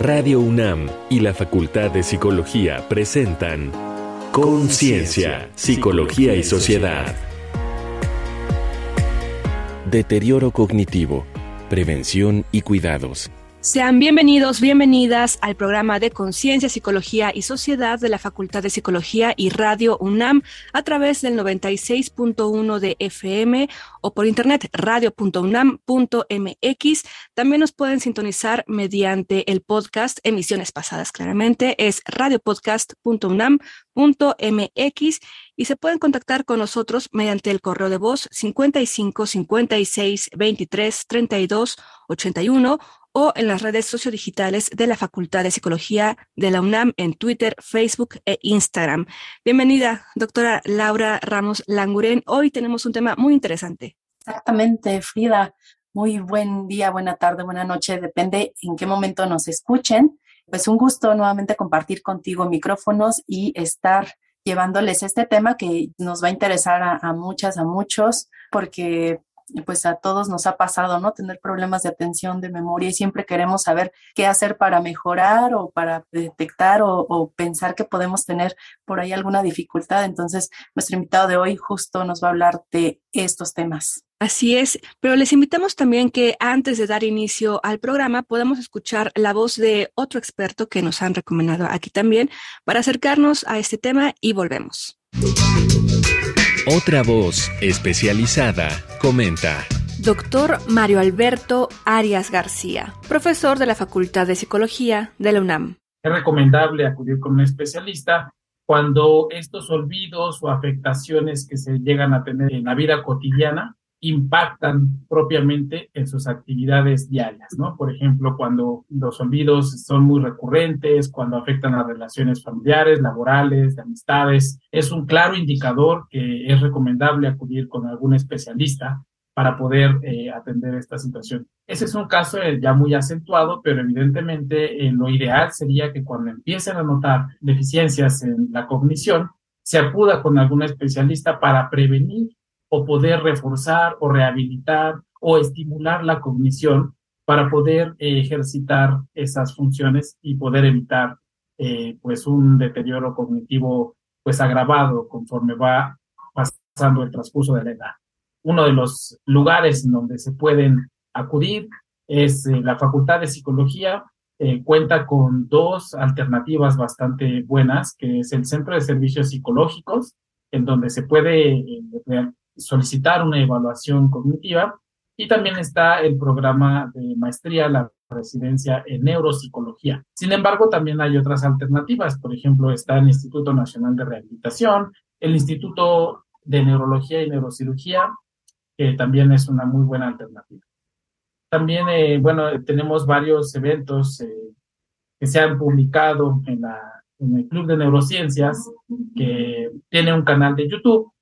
Radio UNAM y la Facultad de Psicología presentan Conciencia, Psicología y Sociedad. Deterioro cognitivo, prevención y cuidados. Sean bienvenidos, bienvenidas al programa de Conciencia, Psicología y Sociedad de la Facultad de Psicología y Radio UNAM a través del 96.1 de FM o por internet radio.unam.mx. También nos pueden sintonizar mediante el podcast, emisiones pasadas claramente, es radiopodcast.unam.mx y se pueden contactar con nosotros mediante el correo de voz 55 56 23 32 81 o en las redes sociodigitales de la Facultad de Psicología de la UNAM en Twitter, Facebook e Instagram. Bienvenida, doctora Laura Ramos Languren. Hoy tenemos un tema muy interesante. Exactamente, Frida. Muy buen día, buena tarde, buena noche, depende en qué momento nos escuchen. Pues un gusto nuevamente compartir contigo micrófonos y estar llevándoles este tema que nos va a interesar a, a muchas, a muchos, porque pues a todos nos ha pasado, ¿no? Tener problemas de atención, de memoria y siempre queremos saber qué hacer para mejorar o para detectar o, pensar que podemos tener por ahí alguna dificultad. Entonces, nuestro invitado de hoy justo nos va a hablar de estos temas. Así es, pero les invitamos también que antes de dar inicio al programa podamos escuchar la voz de otro experto que nos han recomendado aquí también para acercarnos a este tema y volvemos. Otra voz especializada comenta. Doctor Mario Alberto Arias García, profesor de la Facultad de Psicología de la UNAM. Es recomendable acudir con un especialista cuando estos olvidos o afectaciones que se llegan a tener en la vida cotidiana impactan propiamente en sus actividades diarias, ¿no? Por ejemplo, cuando los olvidos son muy recurrentes, cuando afectan las relaciones familiares, laborales, de amistades, es un claro indicador que es recomendable acudir con algún especialista para poder eh, atender esta situación. Ese es un caso eh, ya muy acentuado, pero evidentemente eh, lo ideal sería que cuando empiecen a notar deficiencias en la cognición, se acuda con algún especialista para prevenir o poder reforzar o rehabilitar o estimular la cognición para poder eh, ejercitar esas funciones y poder evitar eh, pues un deterioro cognitivo pues agravado conforme va pasando el transcurso de la edad. Uno de los lugares en donde se pueden acudir es eh, la Facultad de Psicología, cuenta con dos alternativas bastante buenas, que es el Centro de Servicios Psicológicos, en donde se puede solicitar una evaluación cognitiva y también está el programa de maestría, la residencia en neuropsicología. Sin embargo, también hay otras alternativas. Por ejemplo, está el Instituto Nacional de Rehabilitación, el Instituto de Neurología y Neurocirugía, que también es una muy buena alternativa. También, eh, bueno, tenemos varios eventos eh, que se han publicado en, el Club de Neurociencias, que tiene un canal de YouTube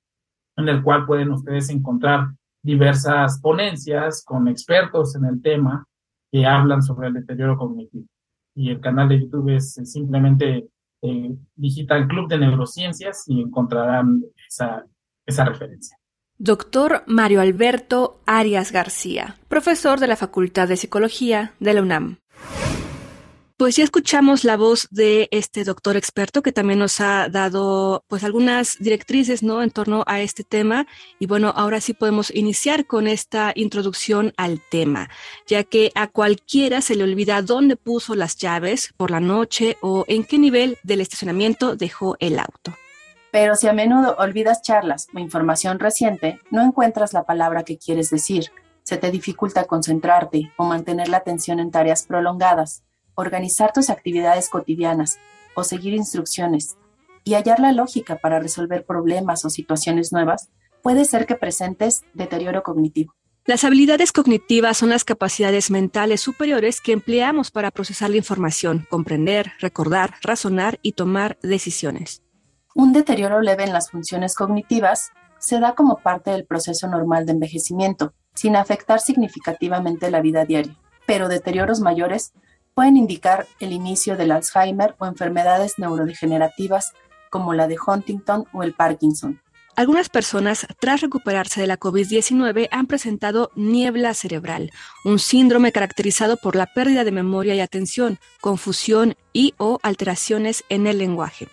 en el cual pueden ustedes encontrar diversas ponencias con expertos en el tema que hablan sobre el deterioro cognitivo. Y el canal de YouTube es simplemente eh, Digital Club de Neurociencias y encontrarán esa, esa referencia. Doctor Mario Alberto Arias García, profesor de la Facultad de Psicología de la UNAM. Pues ya escuchamos la voz de este doctor experto que también nos ha dado pues algunas directrices, ¿no? En torno a este tema. Y bueno, ahora sí podemos iniciar con esta introducción al tema, ya que a cualquiera se le olvida dónde puso las llaves por la noche o en qué nivel del estacionamiento dejó el auto. Pero si a menudo olvidas charlas o información reciente, no encuentras la palabra que quieres decir, se te dificulta concentrarte o mantener la atención en tareas prolongadas organizar tus actividades cotidianas o seguir instrucciones y hallar la lógica para resolver problemas o situaciones nuevas, puede ser que presentes deterioro cognitivo. Las habilidades cognitivas son las capacidades mentales superiores que empleamos para procesar la información, comprender, recordar, razonar y tomar decisiones. Un deterioro leve en las funciones cognitivas se da como parte del proceso normal de envejecimiento, sin afectar significativamente la vida diaria, pero deterioros mayores pueden indicar el inicio del Alzheimer o enfermedades neurodegenerativas como la de Huntington o el Parkinson. Algunas personas, tras recuperarse de la COVID-19, han presentado niebla cerebral, un síndrome caracterizado por la pérdida de memoria y atención, confusión y o alteraciones en el lenguaje.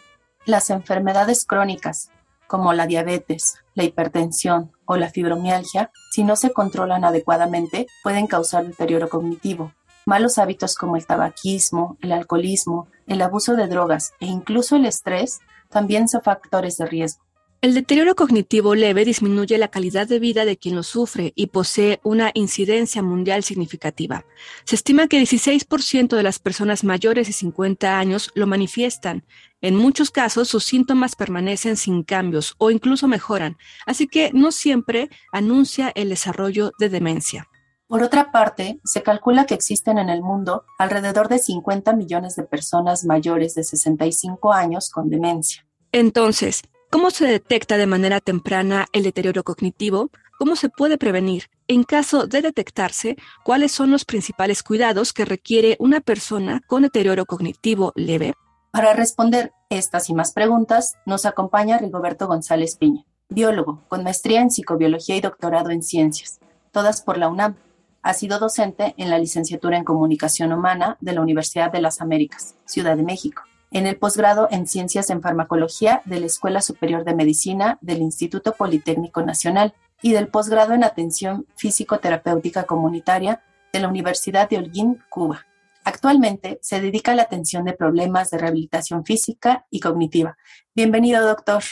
Las enfermedades crónicas, como la diabetes, la hipertensión o la fibromialgia, si no se controlan adecuadamente, pueden causar deterioro cognitivo. Malos hábitos como el tabaquismo, el alcoholismo, el abuso de drogas e incluso el estrés también son factores de riesgo. El deterioro cognitivo leve disminuye la calidad de vida de quien lo sufre y posee una incidencia mundial significativa. Se estima que 16% de las personas mayores de 50 años lo manifiestan. En muchos casos sus síntomas permanecen sin cambios o incluso mejoran, así que no siempre anuncia el desarrollo de demencia. Por otra parte, se calcula que existen en el mundo alrededor de 50 millones de personas mayores de 65 años con demencia. Entonces, ¿Cómo se detecta de manera temprana el deterioro cognitivo? ¿Cómo se puede prevenir? En caso de detectarse, ¿cuáles son los principales cuidados que requiere una persona con deterioro cognitivo leve? Para responder estas y más preguntas, nos acompaña Rigoberto González Piña, biólogo con maestría en psicobiología y doctorado en ciencias, todas por la UNAM. Ha sido docente en la licenciatura en comunicación humana de la Universidad de las Américas, Ciudad de México en el posgrado en Ciencias en Farmacología de la Escuela Superior de Medicina del Instituto Politécnico Nacional y del posgrado en Atención Físico-Terapéutica Comunitaria de la Universidad de Holguín, Cuba. Actualmente se dedica a la atención de problemas de rehabilitación física y cognitiva. Bienvenido, doctor.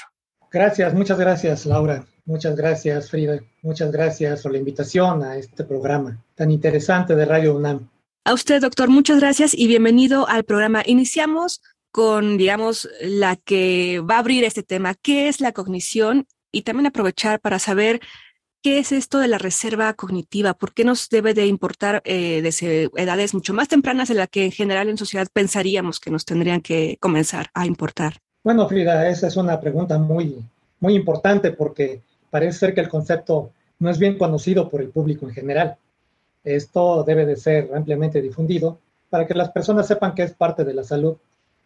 Gracias, muchas gracias, Laura. Muchas gracias, Frida. Muchas gracias por la invitación a este programa tan interesante de Radio UNAM. A usted, doctor, muchas gracias y bienvenido al programa. Iniciamos con, digamos, la que va a abrir este tema, qué es la cognición y también aprovechar para saber qué es esto de la reserva cognitiva, por qué nos debe de importar eh, desde edades mucho más tempranas de la que en general en sociedad pensaríamos que nos tendrían que comenzar a importar. Bueno, Frida, esa es una pregunta muy, muy importante porque parece ser que el concepto no es bien conocido por el público en general. Esto debe de ser ampliamente difundido para que las personas sepan que es parte de la salud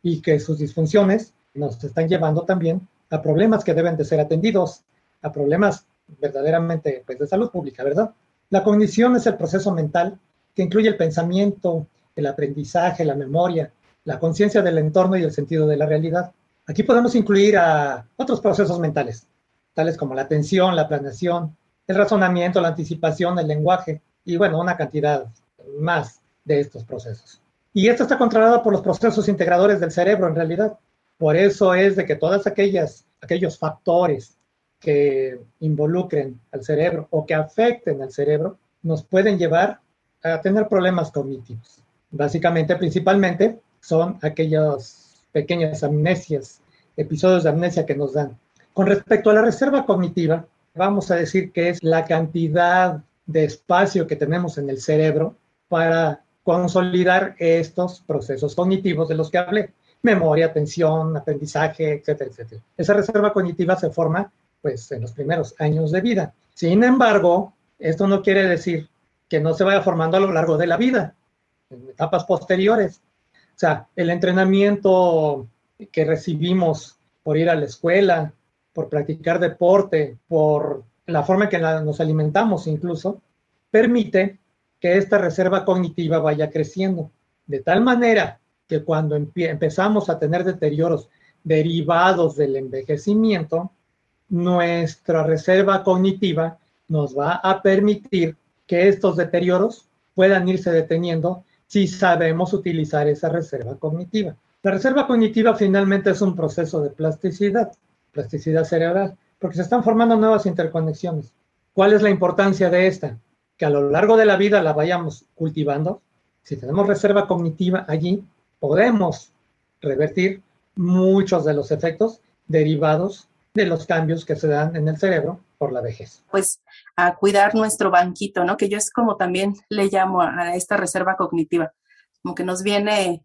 y que sus disfunciones nos están llevando también a problemas que deben de ser atendidos, a problemas verdaderamente pues, de salud pública, ¿verdad? La cognición es el proceso mental que incluye el pensamiento, el aprendizaje, la memoria, la conciencia del entorno y el sentido de la realidad. Aquí podemos incluir a otros procesos mentales, tales como la atención, la planeación, el razonamiento, la anticipación, el lenguaje y bueno, una cantidad más de estos procesos. Y esto está controlado por los procesos integradores del cerebro en realidad. Por eso es de que todas aquellas, aquellos factores que involucren al cerebro o que afecten al cerebro nos pueden llevar a tener problemas cognitivos. Básicamente, principalmente, son aquellas pequeñas amnesias, episodios de amnesia que nos dan. Con respecto a la reserva cognitiva, vamos a decir que es la cantidad de espacio que tenemos en el cerebro para consolidar estos procesos cognitivos de los que hablé. Memoria, atención, aprendizaje, etcétera, etcétera. Esa reserva cognitiva se forma pues en los primeros años de vida. Sin embargo, esto no quiere decir que no se vaya formando a lo largo de la vida, en etapas posteriores. O sea, el entrenamiento que recibimos por ir a la escuela, por practicar deporte, por la forma en que nos alimentamos incluso, permite que esta reserva cognitiva vaya creciendo, de tal manera que cuando empezamos a tener deterioros derivados del envejecimiento, nuestra reserva cognitiva nos va a permitir que estos deterioros puedan irse deteniendo si sabemos utilizar esa reserva cognitiva. La reserva cognitiva finalmente es un proceso de plasticidad, plasticidad cerebral, porque se están formando nuevas interconexiones. ¿Cuál es la importancia de esta? que a lo largo de la vida la vayamos cultivando, si tenemos reserva cognitiva allí, podemos revertir muchos de los efectos derivados de los cambios que se dan en el cerebro por la vejez. Pues a cuidar nuestro banquito, ¿no? Que yo es como también le llamo a esta reserva cognitiva, como que nos viene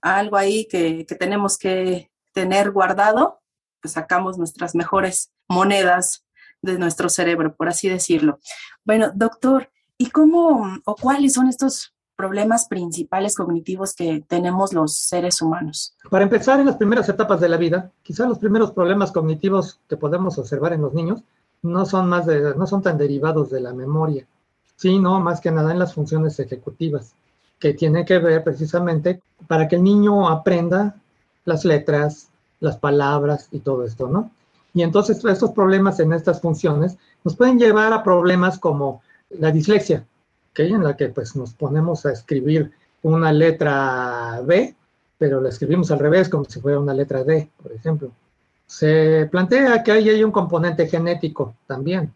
algo ahí que, que tenemos que tener guardado, pues sacamos nuestras mejores monedas de nuestro cerebro, por así decirlo. Bueno, doctor, ¿y cómo o cuáles son estos problemas principales cognitivos que tenemos los seres humanos? Para empezar, en las primeras etapas de la vida, quizás los primeros problemas cognitivos que podemos observar en los niños no son, más de, no son tan derivados de la memoria, sino más que nada en las funciones ejecutivas, que tienen que ver precisamente para que el niño aprenda las letras, las palabras y todo esto, ¿no? Y entonces estos problemas en estas funciones nos pueden llevar a problemas como la dislexia, que en la que pues nos ponemos a escribir una letra B, pero la escribimos al revés como si fuera una letra D, por ejemplo. Se plantea que ahí hay un componente genético también.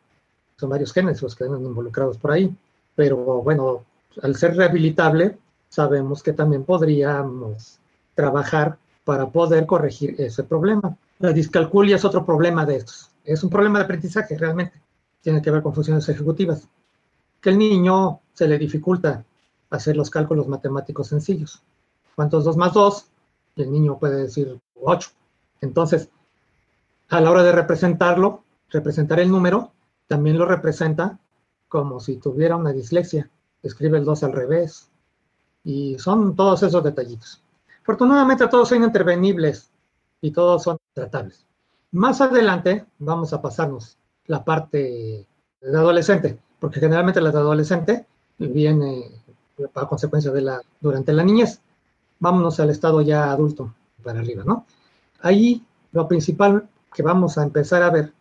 Son varios genes los que están involucrados por ahí. Pero bueno, al ser rehabilitable, sabemos que también podríamos trabajar para poder corregir ese problema. La discalculia es otro problema de estos. Es un problema de aprendizaje realmente. Tiene que ver con funciones ejecutivas. Que el niño se le dificulta hacer los cálculos matemáticos sencillos. ¿Cuántos 2 más 2? Y el niño puede decir 8. Entonces, a la hora de representarlo, representar el número, también lo representa como si tuviera una dislexia. Escribe el 2 al revés. Y son todos esos detallitos. Afortunadamente todos son intervenibles y todos son tratables. Más adelante vamos a pasarnos la parte de adolescente, porque generalmente la de adolescente viene a consecuencia de la durante la niñez. Vámonos al estado ya adulto para arriba, ¿no? Ahí lo principal que vamos a empezar a ver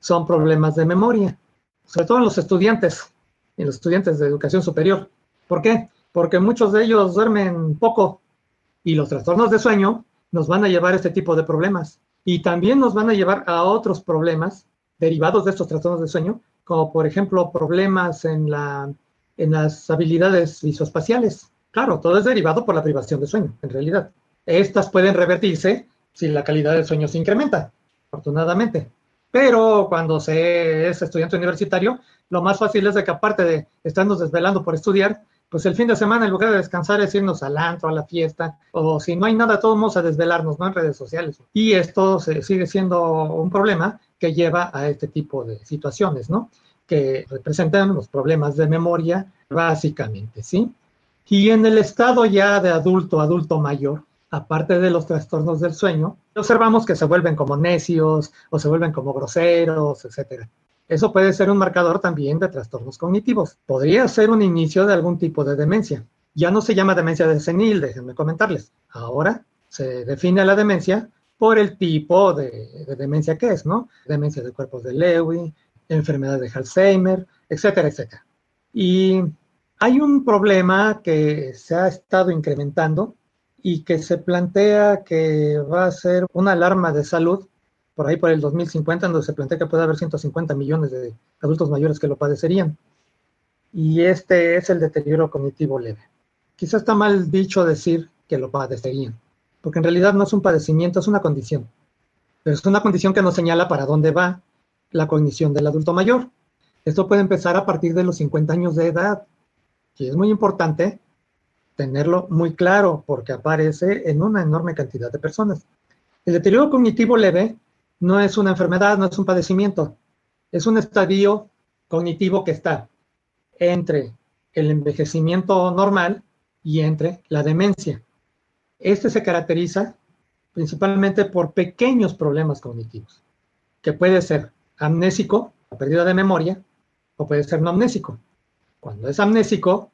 son problemas de memoria, sobre todo en los estudiantes, en los estudiantes de educación superior. ¿Por qué? Porque muchos de ellos duermen poco y los trastornos de sueño nos van a llevar a este tipo de problemas y también nos van a llevar a otros problemas derivados de estos trastornos de sueño, como por ejemplo problemas en, la, en las habilidades visoespaciales. Claro, todo es derivado por la privación de sueño, en realidad. Estas pueden revertirse si la calidad del sueño se incrementa afortunadamente. Pero cuando se es estudiante universitario, lo más fácil es de que aparte de estarnos desvelando por estudiar, pues el fin de semana en lugar de descansar es irnos al antro, a la fiesta, o si no hay nada, todos vamos a desvelarnos, ¿no? En redes sociales. Y esto sigue siendo un problema que lleva a este tipo de situaciones, ¿no? Que representan los problemas de memoria, básicamente, ¿sí? Y en el estado ya de adulto, adulto mayor, aparte de los trastornos del sueño, observamos que se vuelven como necios o se vuelven como groseros, etc. Eso puede ser un marcador también de trastornos cognitivos. Podría ser un inicio de algún tipo de demencia. Ya no se llama demencia de senil, déjenme comentarles. Ahora se define la demencia por el tipo de, de demencia que es, ¿no? Demencia de cuerpos de Lewy, enfermedad de Alzheimer, etcétera, etcétera. Y hay un problema que se ha estado incrementando y que se plantea que va a ser una alarma de salud por ahí por el 2050, donde se plantea que puede haber 150 millones de adultos mayores que lo padecerían. Y este es el deterioro cognitivo leve. Quizás está mal dicho decir que lo padecerían, porque en realidad no es un padecimiento, es una condición. Pero es una condición que nos señala para dónde va la cognición del adulto mayor. Esto puede empezar a partir de los 50 años de edad, y es muy importante tenerlo muy claro porque aparece en una enorme cantidad de personas. El deterioro cognitivo leve no es una enfermedad, no es un padecimiento, es un estadio cognitivo que está entre el envejecimiento normal y entre la demencia. Este se caracteriza principalmente por pequeños problemas cognitivos, que puede ser amnésico, la pérdida de memoria, o puede ser no amnésico. Cuando es amnésico,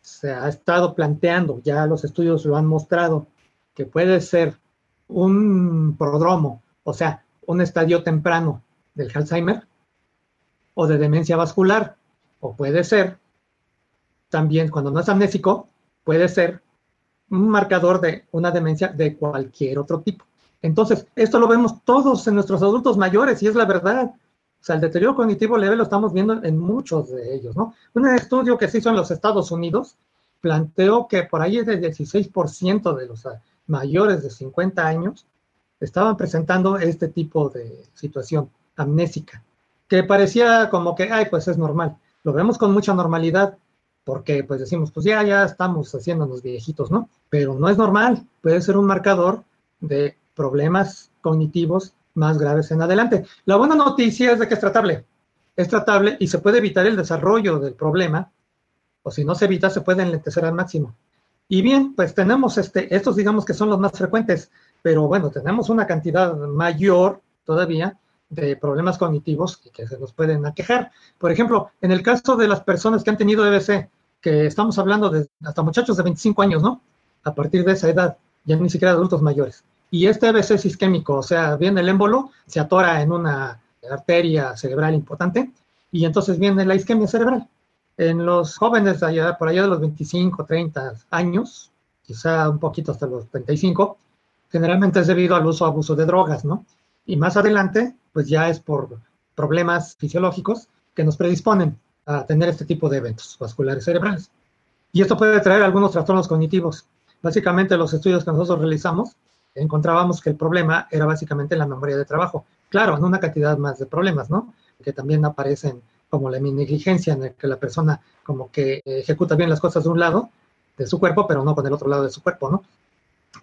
se ha estado planteando, ya los estudios lo han mostrado, que puede ser un prodromo, o sea, un estadio temprano del Alzheimer o de demencia vascular, o puede ser también, cuando no es amnésico, puede ser un marcador de una demencia de cualquier otro tipo. Entonces, esto lo vemos todos en nuestros adultos mayores y es la verdad. O sea, el deterioro cognitivo leve lo estamos viendo en muchos de ellos, ¿no? Un estudio que se hizo en los Estados Unidos planteó que por ahí es del 16% de los mayores de 50 años estaban presentando este tipo de situación amnésica, que parecía como que, ay, pues es normal. Lo vemos con mucha normalidad, porque pues decimos, pues ya, ya estamos haciéndonos viejitos, ¿no? Pero no es normal, puede ser un marcador de problemas cognitivos más graves en adelante. La buena noticia es de que es tratable. Es tratable y se puede evitar el desarrollo del problema o si no se evita, se puede enlentecer al máximo. Y bien, pues tenemos este, estos digamos que son los más frecuentes, pero bueno, tenemos una cantidad mayor todavía de problemas cognitivos que se nos pueden aquejar. Por ejemplo, en el caso de las personas que han tenido EBC, que estamos hablando de hasta muchachos de 25 años, ¿no? A partir de esa edad, ya ni siquiera adultos mayores. Y este EBC es isquémico, o sea, viene el émbolo, se atora en una arteria cerebral importante y entonces viene la isquemia cerebral. En los jóvenes allá, por allá de los 25, 30 años, quizá un poquito hasta los 35, generalmente es debido al uso abuso de drogas, ¿no? Y más adelante, pues ya es por problemas fisiológicos que nos predisponen a tener este tipo de eventos vasculares cerebrales. Y esto puede traer algunos trastornos cognitivos. Básicamente los estudios que nosotros realizamos encontrábamos que el problema era básicamente la memoria de trabajo. Claro, en una cantidad más de problemas, ¿no? Que también aparecen como la negligencia en el que la persona como que ejecuta bien las cosas de un lado de su cuerpo, pero no con el otro lado de su cuerpo, ¿no?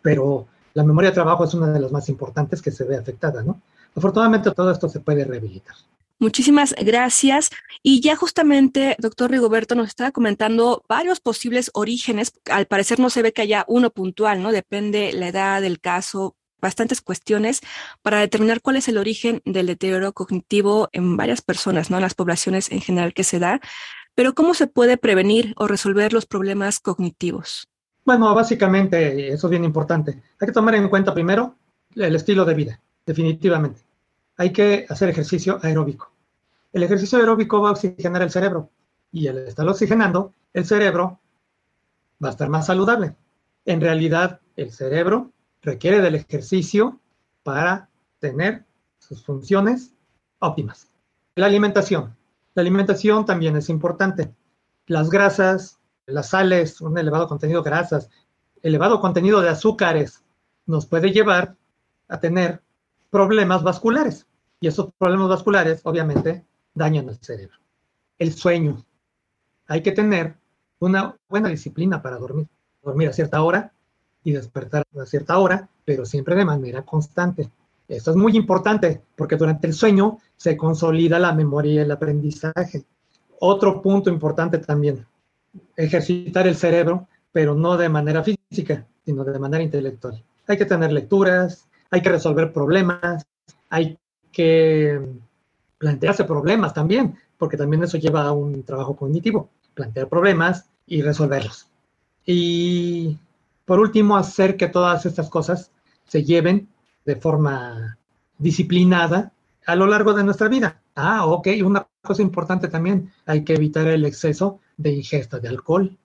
Pero la memoria de trabajo es una de las más importantes que se ve afectada, ¿no? Afortunadamente todo esto se puede rehabilitar. Muchísimas gracias. Y ya justamente, doctor Rigoberto nos estaba comentando varios posibles orígenes. Al parecer no se ve que haya uno puntual, ¿no? Depende la edad, del caso, bastantes cuestiones para determinar cuál es el origen del deterioro cognitivo en varias personas, ¿no? En las poblaciones en general que se da. Pero ¿cómo se puede prevenir o resolver los problemas cognitivos? Bueno, básicamente, eso es bien importante. Hay que tomar en cuenta primero el estilo de vida, definitivamente. Hay que hacer ejercicio aeróbico. El ejercicio aeróbico va a oxigenar el cerebro y al estar oxigenando, el cerebro va a estar más saludable. En realidad, el cerebro requiere del ejercicio para tener sus funciones óptimas. La alimentación. La alimentación también es importante. Las grasas, las sales, un elevado contenido de grasas, elevado contenido de azúcares, nos puede llevar a tener problemas vasculares. Y esos problemas vasculares, obviamente, dañan el cerebro. El sueño. Hay que tener una buena disciplina para dormir. Dormir a cierta hora y despertar a cierta hora, pero siempre de manera constante. Esto es muy importante porque durante el sueño se consolida la memoria y el aprendizaje. Otro punto importante también, ejercitar el cerebro, pero no de manera física, sino de manera intelectual. Hay que tener lecturas, hay que resolver problemas, hay que plantearse problemas también, porque también eso lleva a un trabajo cognitivo, plantear problemas y resolverlos. Y por último, hacer que todas estas cosas se lleven de forma disciplinada a lo largo de nuestra vida. Ah, ok, una cosa importante también, hay que evitar el exceso de ingesta de alcohol,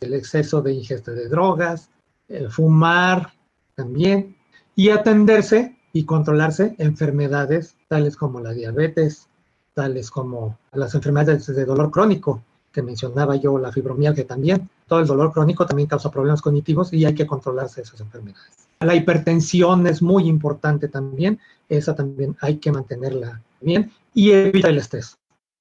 el exceso de ingesta de drogas, el fumar también, y atenderse y controlarse enfermedades tales como la diabetes, tales como las enfermedades de dolor crónico, que mencionaba yo, la fibromialgia también. Todo el dolor crónico también causa problemas cognitivos y hay que controlarse esas enfermedades. La hipertensión es muy importante también, esa también hay que mantenerla bien y evita el estrés.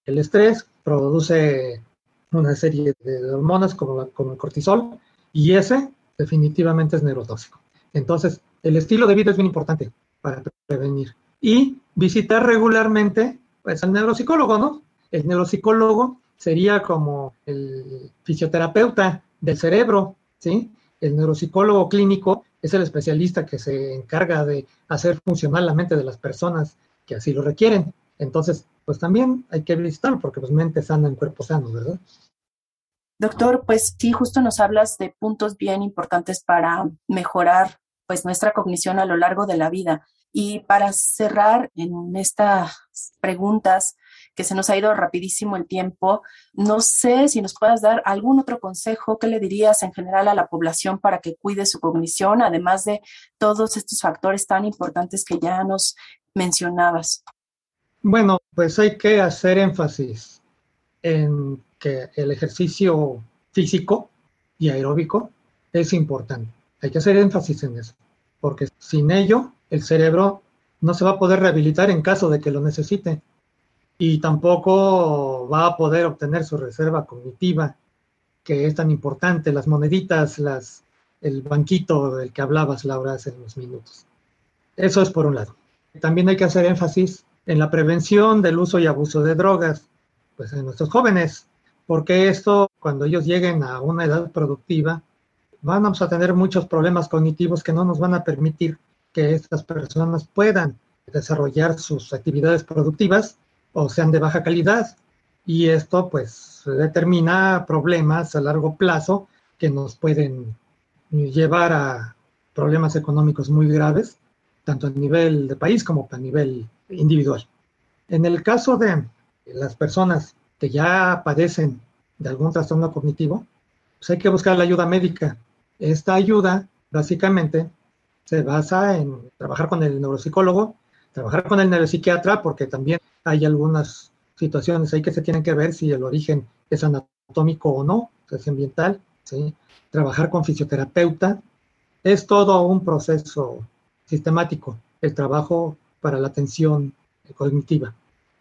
El estrés produce una serie de hormonas como, como el cortisol y ese definitivamente es neurotóxico. Entonces, el estilo de vida es bien importante para prevenir. Y visitar regularmente pues, al neuropsicólogo, ¿no? El neuropsicólogo sería como el fisioterapeuta del cerebro, ¿sí? El neuropsicólogo clínico es el especialista que se encarga de hacer funcionar la mente de las personas que así lo requieren. Entonces, pues también hay que visitarlo porque pues mente sana en cuerpo sano, ¿verdad? Doctor, pues sí, justo nos hablas de puntos bien importantes para mejorar pues nuestra cognición a lo largo de la vida. Y para cerrar en estas preguntas, que se nos ha ido rapidísimo el tiempo, no sé si nos puedas dar algún otro consejo que le dirías en general a la población para que cuide su cognición, además de todos estos factores tan importantes que ya nos mencionabas. Bueno, pues hay que hacer énfasis en que el ejercicio físico y aeróbico es importante. Hay que hacer énfasis en eso, porque sin ello el cerebro no se va a poder rehabilitar en caso de que lo necesite y tampoco va a poder obtener su reserva cognitiva, que es tan importante, las moneditas, las, el banquito del que hablabas, Laura, hace unos minutos. Eso es por un lado. También hay que hacer énfasis en la prevención del uso y abuso de drogas, pues en nuestros jóvenes, porque esto, cuando ellos lleguen a una edad productiva, vamos a tener muchos problemas cognitivos que no nos van a permitir que estas personas puedan desarrollar sus actividades productivas o sean de baja calidad. Y esto pues determina problemas a largo plazo que nos pueden llevar a problemas económicos muy graves, tanto a nivel de país como a nivel individual. En el caso de las personas que ya padecen de algún trastorno cognitivo, pues hay que buscar la ayuda médica. Esta ayuda, básicamente, se basa en trabajar con el neuropsicólogo, trabajar con el neuropsiquiatra, porque también hay algunas situaciones ahí que se tienen que ver si el origen es anatómico o no, es ambiental, ¿sí? trabajar con fisioterapeuta. Es todo un proceso sistemático, el trabajo para la atención cognitiva.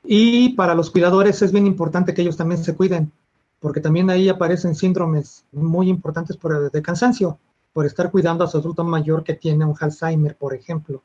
Y para los cuidadores es bien importante que ellos también se cuiden, porque también ahí aparecen síndromes muy importantes por, de cansancio, por estar cuidando a su adulto mayor que tiene un Alzheimer, por ejemplo,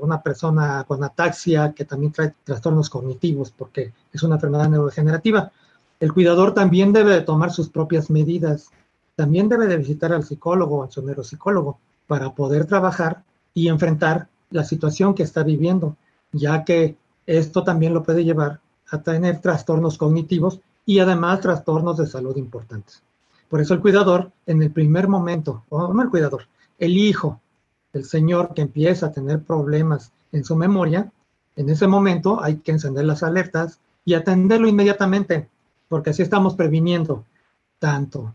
una persona con ataxia que también trae trastornos cognitivos porque es una enfermedad neurodegenerativa. El cuidador también debe de tomar sus propias medidas, también debe de visitar al psicólogo o al su neuropsicólogo para poder trabajar y enfrentar la situación que está viviendo, ya que esto también lo puede llevar a tener trastornos cognitivos y además trastornos de salud importantes. Por eso el cuidador, en el primer momento, o no el cuidador, el hijo el señor que empieza a tener problemas en su memoria, en ese momento hay que encender las alertas y atenderlo inmediatamente, porque así estamos previniendo tanto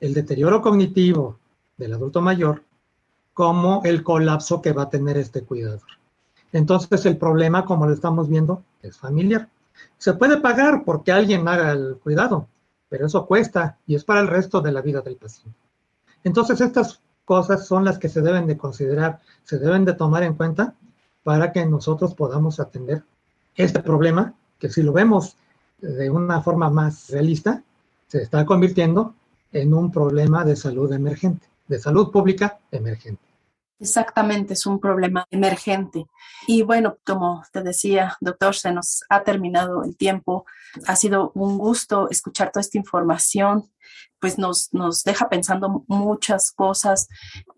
el deterioro cognitivo del adulto mayor como el colapso que va a tener este cuidador. Entonces el problema, como lo estamos viendo, es familiar. Se puede pagar porque alguien haga el cuidado, pero eso cuesta y es para el resto de la vida del paciente. Entonces estas cosas son las que se deben de considerar, se deben de tomar en cuenta para que nosotros podamos atender este problema, que si lo vemos de una forma más realista, se está convirtiendo en un problema de salud emergente, de salud pública emergente. Exactamente, es un problema emergente. Y bueno, como te decía, doctor, se nos ha terminado el tiempo. Ha sido un gusto escuchar toda esta información, pues nos, nos deja pensando muchas cosas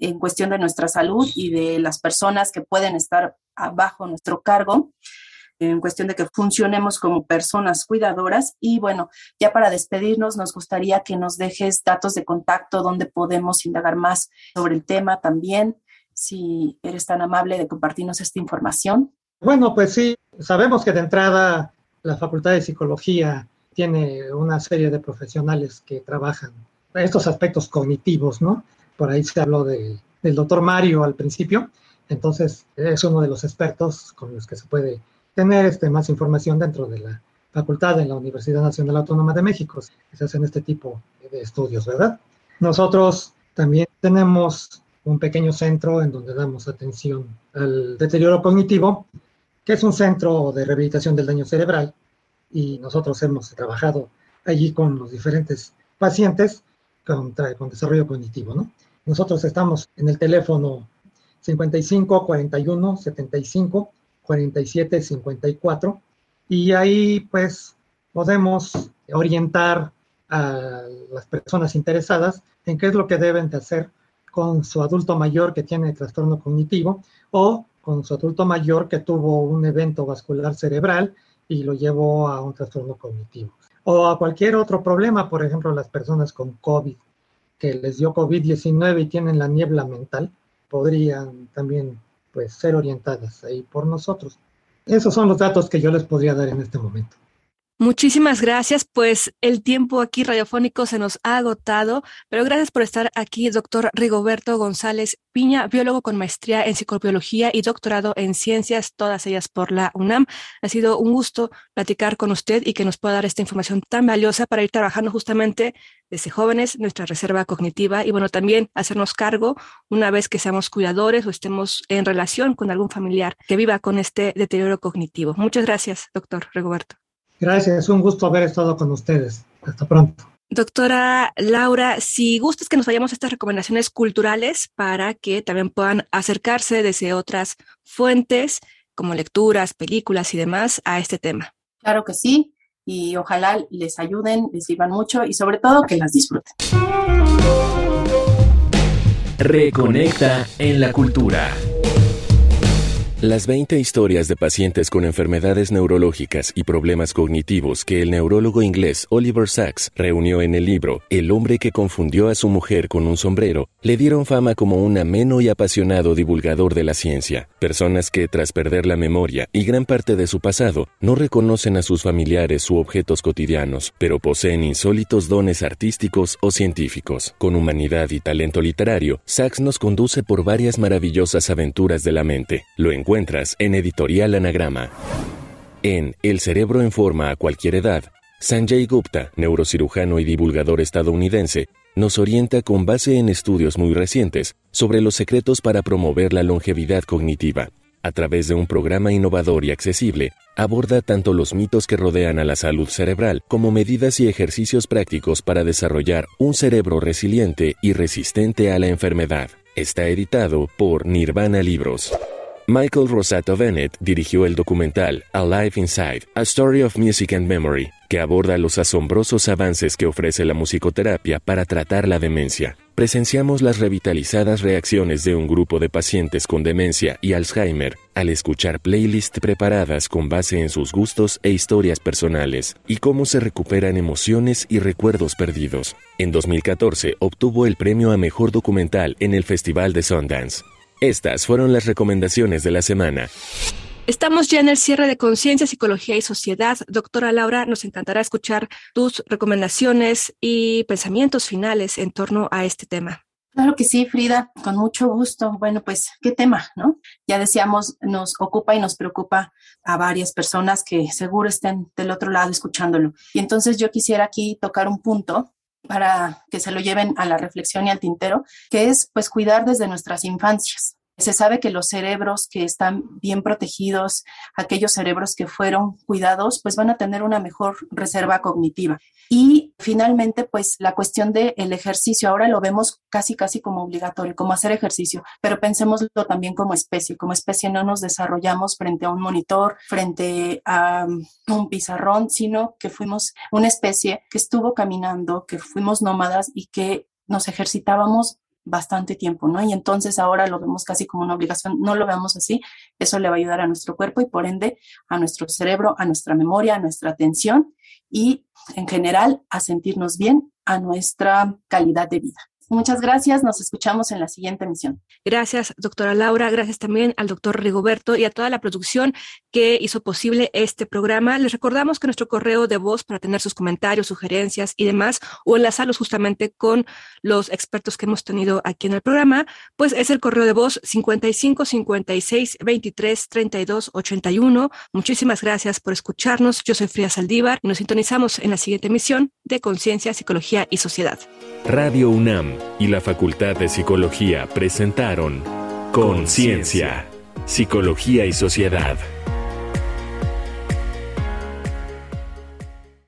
en cuestión de nuestra salud y de las personas que pueden estar bajo nuestro cargo en cuestión de que funcionemos como personas cuidadoras. Y bueno, ya para despedirnos, nos gustaría que nos dejes datos de contacto donde podemos indagar más sobre el tema también si eres tan amable de compartirnos esta información. Bueno, pues sí, sabemos que de entrada la Facultad de Psicología tiene una serie de profesionales que trabajan estos aspectos cognitivos, ¿no? Por ahí se habló del doctor Mario al principio, entonces es uno de los expertos con los que se puede tener este, más información dentro de la facultad de la Universidad Nacional Autónoma de México, que se hacen este tipo de estudios, ¿verdad? Nosotros también tenemos un pequeño centro en donde damos atención al deterioro cognitivo, que es un centro de rehabilitación del daño cerebral, y nosotros hemos trabajado allí con los diferentes pacientes con, con desarrollo cognitivo, ¿no? Nosotros estamos en el teléfono 55 41 75 47 54 y ahí pues podemos orientar a las personas interesadas en qué es lo que deben de hacer con su adulto mayor que tiene trastorno cognitivo o con su adulto mayor que tuvo un evento vascular cerebral y lo llevó a un trastorno cognitivo. O a cualquier otro problema, por ejemplo, las personas con COVID, que les dio COVID-19 y tienen la niebla mental, podrían también pues, ser orientadas ahí por nosotros. Esos son los datos que yo les podría dar en este momento. Muchísimas gracias, pues el tiempo aquí radiofónico se nos ha agotado, pero gracias por estar aquí, doctor Rigoberto González Piña, biólogo con maestría en psicobiología y doctorado en ciencias, todas ellas por la UNAM. Ha sido un gusto platicar con usted y que nos pueda dar esta información tan valiosa para ir trabajando justamente desde jóvenes nuestra reserva cognitiva y bueno, también hacernos cargo una vez que seamos cuidadores o estemos en relación con algún familiar que viva con este deterioro cognitivo. Muchas gracias, doctor Rigoberto. Gracias, un gusto haber estado con ustedes. Hasta pronto. Doctora Laura, si gustas que nos vayamos a estas recomendaciones culturales para que también puedan acercarse desde otras fuentes como lecturas, películas y demás a este tema. Claro que sí. y ojalá les ayuden, les sirvan mucho y sobre todo que las disfruten. Reconecta en la cultura. Las 20 historias de pacientes con enfermedades neurológicas y problemas cognitivos que el neurólogo inglés Oliver Sacks reunió en el libro El hombre que confundió a su mujer con un sombrero le dieron fama como un ameno y apasionado divulgador de la ciencia. Personas que, tras perder la memoria y gran parte de su pasado, no reconocen a sus familiares u objetos cotidianos, pero poseen insólitos dones artísticos o científicos. Con humanidad y talento literario, Sacks nos conduce por varias maravillosas aventuras de la mente. Lo encuentras en Editorial Anagrama. En El cerebro en forma a cualquier edad, Sanjay Gupta, neurocirujano y divulgador estadounidense, nos orienta con base en estudios muy recientes sobre los secretos para promover la longevidad cognitiva. A través de un programa innovador y accesible, aborda tanto los mitos que rodean a la salud cerebral como medidas y ejercicios prácticos para desarrollar un cerebro resiliente y resistente a la enfermedad. Está editado por Nirvana Libros. Michael Rosato Bennett dirigió el documental Alive Inside, A Story of Music and Memory, que aborda los asombrosos avances que ofrece la musicoterapia para tratar la demencia. Presenciamos las revitalizadas reacciones de un grupo de pacientes con demencia y Alzheimer al escuchar playlists preparadas con base en sus gustos e historias personales, y cómo se recuperan emociones y recuerdos perdidos. En 2014 obtuvo el premio a Mejor Documental en el Festival de Sundance. Estas fueron las recomendaciones de la semana. Estamos ya en el cierre de Conciencia, Psicología y Sociedad. Doctora Laura, nos encantará escuchar tus recomendaciones y pensamientos finales en torno a este tema. Claro que sí, Frida, con mucho gusto. Bueno, pues, ¿qué tema, no? Ya decíamos, nos ocupa y nos preocupa a varias personas que seguro estén del otro lado escuchándolo. Y entonces yo quisiera aquí tocar un punto para que se lo lleven a la reflexión y al tintero, que es pues cuidar desde nuestras infancias. Se sabe que los cerebros que están bien protegidos, aquellos cerebros que fueron cuidados, pues van a tener una mejor reserva cognitiva. Y finalmente, pues la cuestión del el ejercicio, ahora lo vemos casi, casi como obligatorio, como hacer ejercicio, pero pensémoslo también como especie. Como especie no nos desarrollamos frente a un monitor, frente a um, un pizarrón, sino que fuimos una especie que estuvo caminando, que fuimos nómadas y que nos ejercitábamos bastante tiempo, ¿no? Y entonces ahora lo vemos casi como una obligación, no lo veamos así, eso le va a ayudar a nuestro cuerpo y por ende a nuestro cerebro, a nuestra memoria, a nuestra atención y en general a sentirnos bien, a nuestra calidad de vida. Muchas gracias, nos escuchamos en la siguiente emisión. Gracias, doctora Laura, gracias también al doctor Rigoberto y a toda la producción que hizo posible este programa. Les recordamos que nuestro correo de voz para tener sus comentarios, sugerencias y demás, o enlazarlos justamente con los expertos que hemos tenido aquí en el programa, pues es el correo de voz 55 56 23 32 81. Muchísimas gracias por escucharnos. Yo soy Frida Saldívar y nos sintonizamos en la siguiente emisión de Conciencia, Psicología y Sociedad. Radio UNAM y la Facultad de Psicología presentaron Conciencia, Psicología y Sociedad.